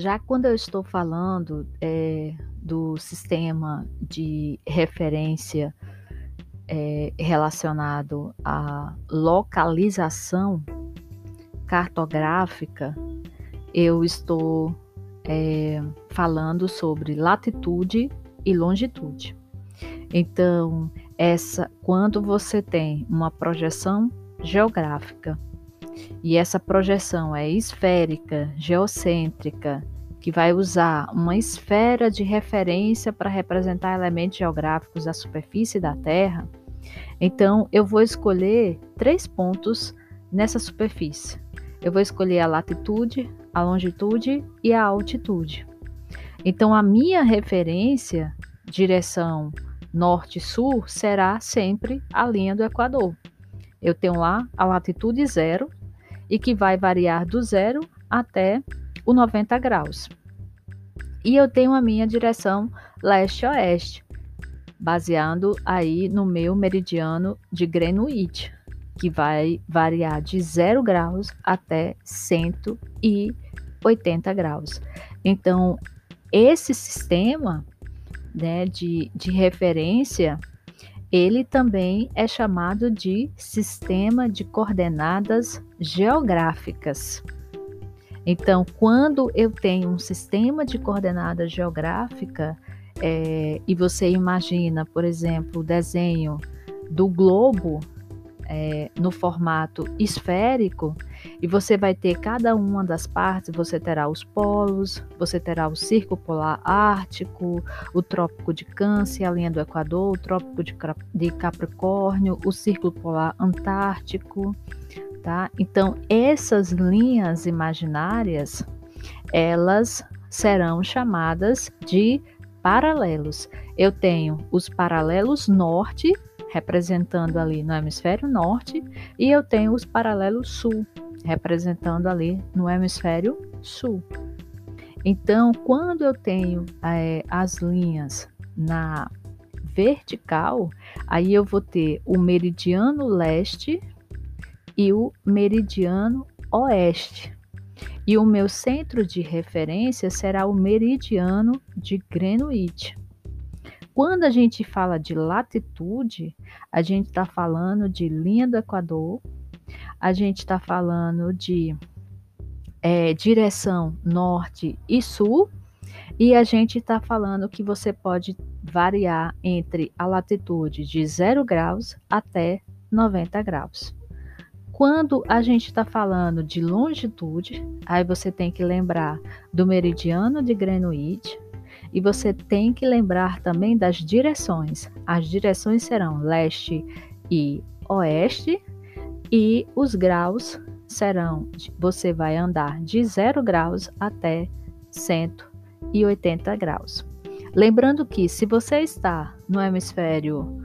Já quando eu estou falando é, do sistema de referência é, relacionado à localização cartográfica, eu estou é, falando sobre latitude e longitude. Então, essa, quando você tem uma projeção geográfica e essa projeção é esférica, geocêntrica, que vai usar uma esfera de referência para representar elementos geográficos da superfície da Terra, então eu vou escolher três pontos nessa superfície. Eu vou escolher a latitude, a longitude e a altitude. Então a minha referência, direção norte-sul, será sempre a linha do Equador. Eu tenho lá a latitude zero e que vai variar do zero até o 90 graus. E eu tenho a minha direção leste-oeste, baseando aí no meu meridiano de Greenwich, que vai variar de 0 graus até 180 graus. Então, esse sistema né, de, de referência, ele também é chamado de sistema de coordenadas geográficas. Então, quando eu tenho um sistema de coordenada geográfica é, e você imagina, por exemplo, o desenho do globo é, no formato esférico, e você vai ter cada uma das partes, você terá os polos, você terá o círculo polar ártico, o trópico de Câncer, a linha do Equador, o trópico de Capricórnio, o círculo polar antártico, tá? Então, essas linhas imaginárias, elas serão chamadas de paralelos. Eu tenho os paralelos norte, representando ali no hemisfério norte, e eu tenho os paralelos sul, representando ali no hemisfério sul. Então, quando eu tenho é, as linhas na vertical, aí eu vou ter o meridiano leste e o meridiano oeste. E o meu centro de referência será o meridiano de Greenwich. Quando a gente fala de latitude, a gente está falando de linha do Equador, a gente está falando de é, direção norte e sul, e a gente está falando que você pode variar entre a latitude de 0 graus até 90 graus. Quando a gente está falando de longitude, aí você tem que lembrar do meridiano de Greenwich e você tem que lembrar também das direções. As direções serão leste e oeste e os graus serão, você vai andar de 0 graus até 180 graus. Lembrando que se você está no hemisfério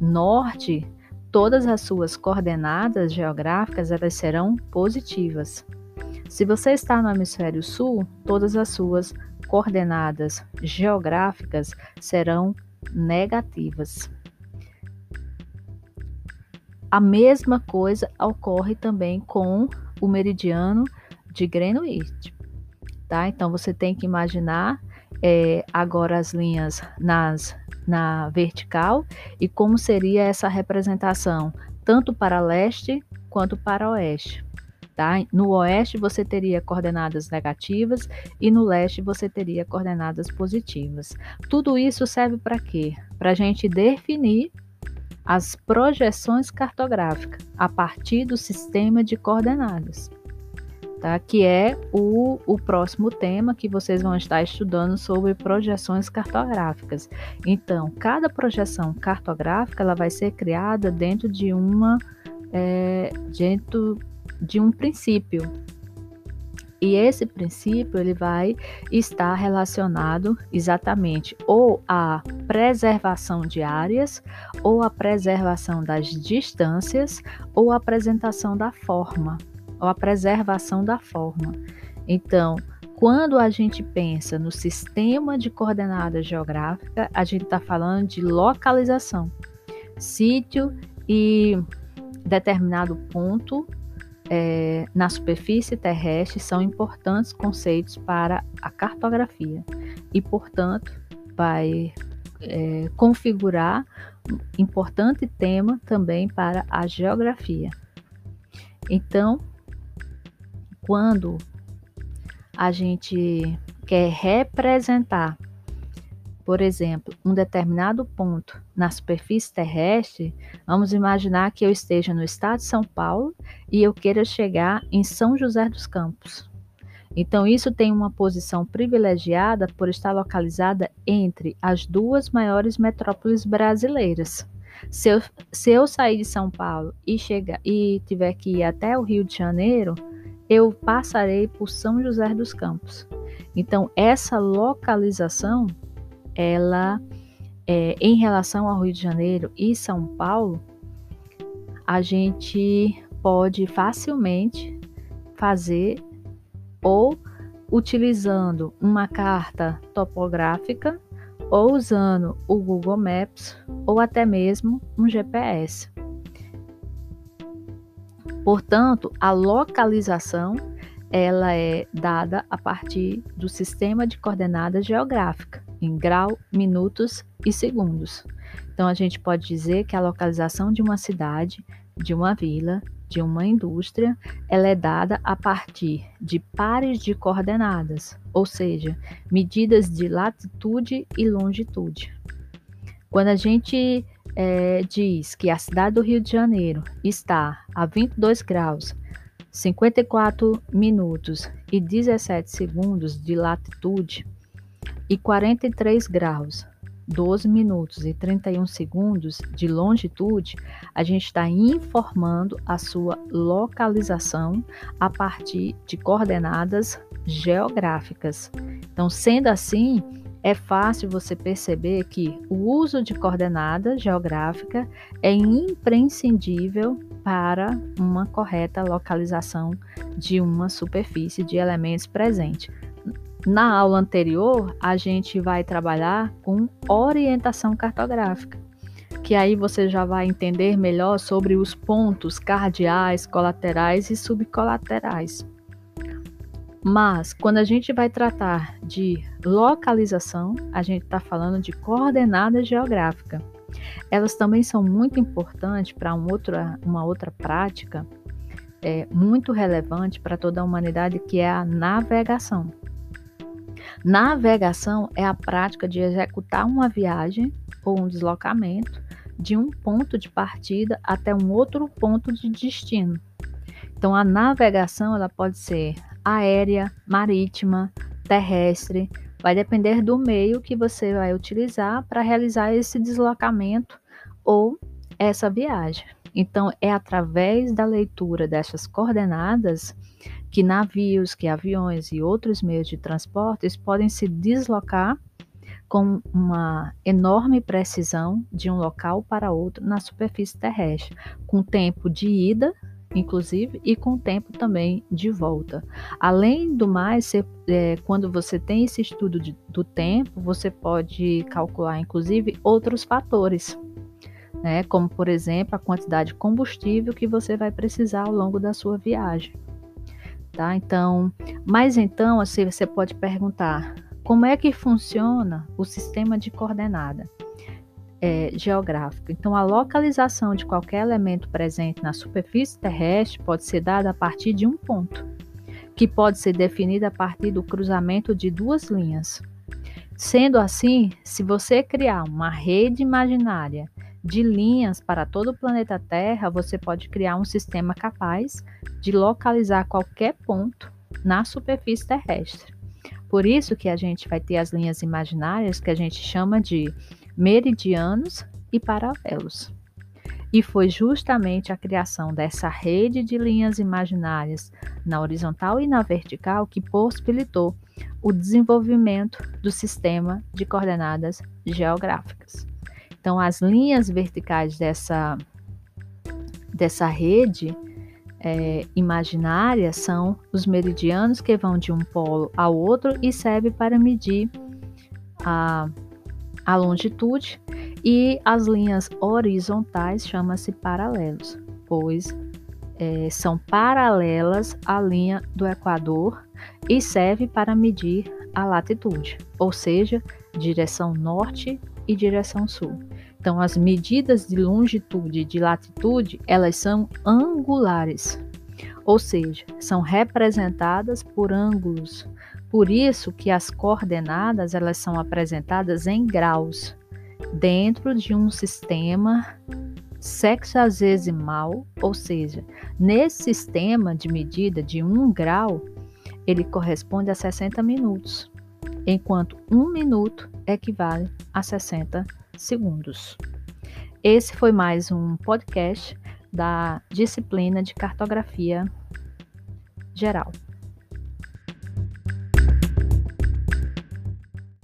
norte, todas as suas coordenadas geográficas elas serão positivas. Se você está no hemisfério sul, todas as suas coordenadas geográficas serão negativas. A mesma coisa ocorre também com o meridiano de Greenwich, tá? Então você tem que imaginar é, agora as linhas nas na vertical e como seria essa representação, tanto para leste quanto para oeste. Tá? No oeste você teria coordenadas negativas e no leste você teria coordenadas positivas. Tudo isso serve para quê? Para a gente definir as projeções cartográficas a partir do sistema de coordenadas tá? que é o, o próximo tema que vocês vão estar estudando sobre projeções cartográficas. Então, cada projeção cartográfica ela vai ser criada dentro de uma é, dentro de um princípio. E esse princípio ele vai estar relacionado exatamente ou à preservação de áreas, ou à preservação das distâncias, ou à apresentação da forma ou a preservação da forma. Então, quando a gente pensa no sistema de coordenada geográfica, a gente está falando de localização, sítio e determinado ponto é, na superfície terrestre são importantes conceitos para a cartografia e, portanto, vai é, configurar importante tema também para a geografia. Então, quando a gente quer representar por exemplo, um determinado ponto na superfície terrestre, vamos imaginar que eu esteja no estado de São Paulo e eu queira chegar em São José dos Campos. Então, isso tem uma posição privilegiada por estar localizada entre as duas maiores metrópoles brasileiras. Se eu, se eu sair de São Paulo e, e tiver que ir até o Rio de Janeiro, eu passarei por São José dos Campos. Então, essa localização ela, é, em relação ao Rio de Janeiro e São Paulo, a gente pode facilmente fazer ou utilizando uma carta topográfica ou usando o Google Maps ou até mesmo um GPS. Portanto, a localização ela é dada a partir do sistema de coordenadas geográfica em grau, minutos e segundos. Então, a gente pode dizer que a localização de uma cidade, de uma vila, de uma indústria, ela é dada a partir de pares de coordenadas, ou seja, medidas de latitude e longitude. Quando a gente é, diz que a cidade do Rio de Janeiro está a 22 graus, 54 minutos e 17 segundos de latitude, e 43 graus, 12 minutos e 31 segundos de longitude, a gente está informando a sua localização a partir de coordenadas geográficas. Então, sendo assim, é fácil você perceber que o uso de coordenada geográfica é imprescindível para uma correta localização de uma superfície de elementos presentes. Na aula anterior, a gente vai trabalhar com orientação cartográfica, que aí você já vai entender melhor sobre os pontos cardeais, colaterais e subcolaterais. Mas quando a gente vai tratar de localização, a gente está falando de coordenada geográfica. Elas também são muito importantes para um uma outra prática é, muito relevante para toda a humanidade, que é a navegação. Navegação é a prática de executar uma viagem ou um deslocamento de um ponto de partida até um outro ponto de destino. Então, a navegação ela pode ser aérea, marítima, terrestre, vai depender do meio que você vai utilizar para realizar esse deslocamento ou essa viagem. Então, é através da leitura dessas coordenadas que navios, que aviões e outros meios de transportes podem se deslocar com uma enorme precisão de um local para outro na superfície terrestre, com tempo de ida, inclusive, e com tempo também de volta. Além do mais, é, quando você tem esse estudo de, do tempo, você pode calcular, inclusive, outros fatores. Né, como, por exemplo, a quantidade de combustível que você vai precisar ao longo da sua viagem tá? Então, mas então, assim, você pode perguntar, como é que funciona o sistema de coordenada é, geográfica? Então, a localização de qualquer elemento presente na superfície terrestre pode ser dada a partir de um ponto, que pode ser definido a partir do cruzamento de duas linhas. Sendo assim, se você criar uma rede imaginária de linhas para todo o planeta Terra, você pode criar um sistema capaz de localizar qualquer ponto na superfície terrestre. Por isso que a gente vai ter as linhas imaginárias que a gente chama de meridianos e paralelos. E foi justamente a criação dessa rede de linhas imaginárias na horizontal e na vertical que possibilitou o desenvolvimento do sistema de coordenadas geográficas. Então, as linhas verticais dessa, dessa rede é, imaginária são os meridianos que vão de um polo ao outro e serve para medir a, a longitude, e as linhas horizontais chamam-se paralelos, pois é, são paralelas à linha do Equador e serve para medir a latitude, ou seja, direção norte e direção sul. Então, as medidas de longitude e de latitude, elas são angulares, ou seja, são representadas por ângulos. Por isso que as coordenadas, elas são apresentadas em graus, dentro de um sistema sexagesimal, ou seja, nesse sistema de medida de um grau, ele corresponde a 60 minutos, enquanto um minuto equivale a 60 segundos. Esse foi mais um podcast da disciplina de cartografia geral.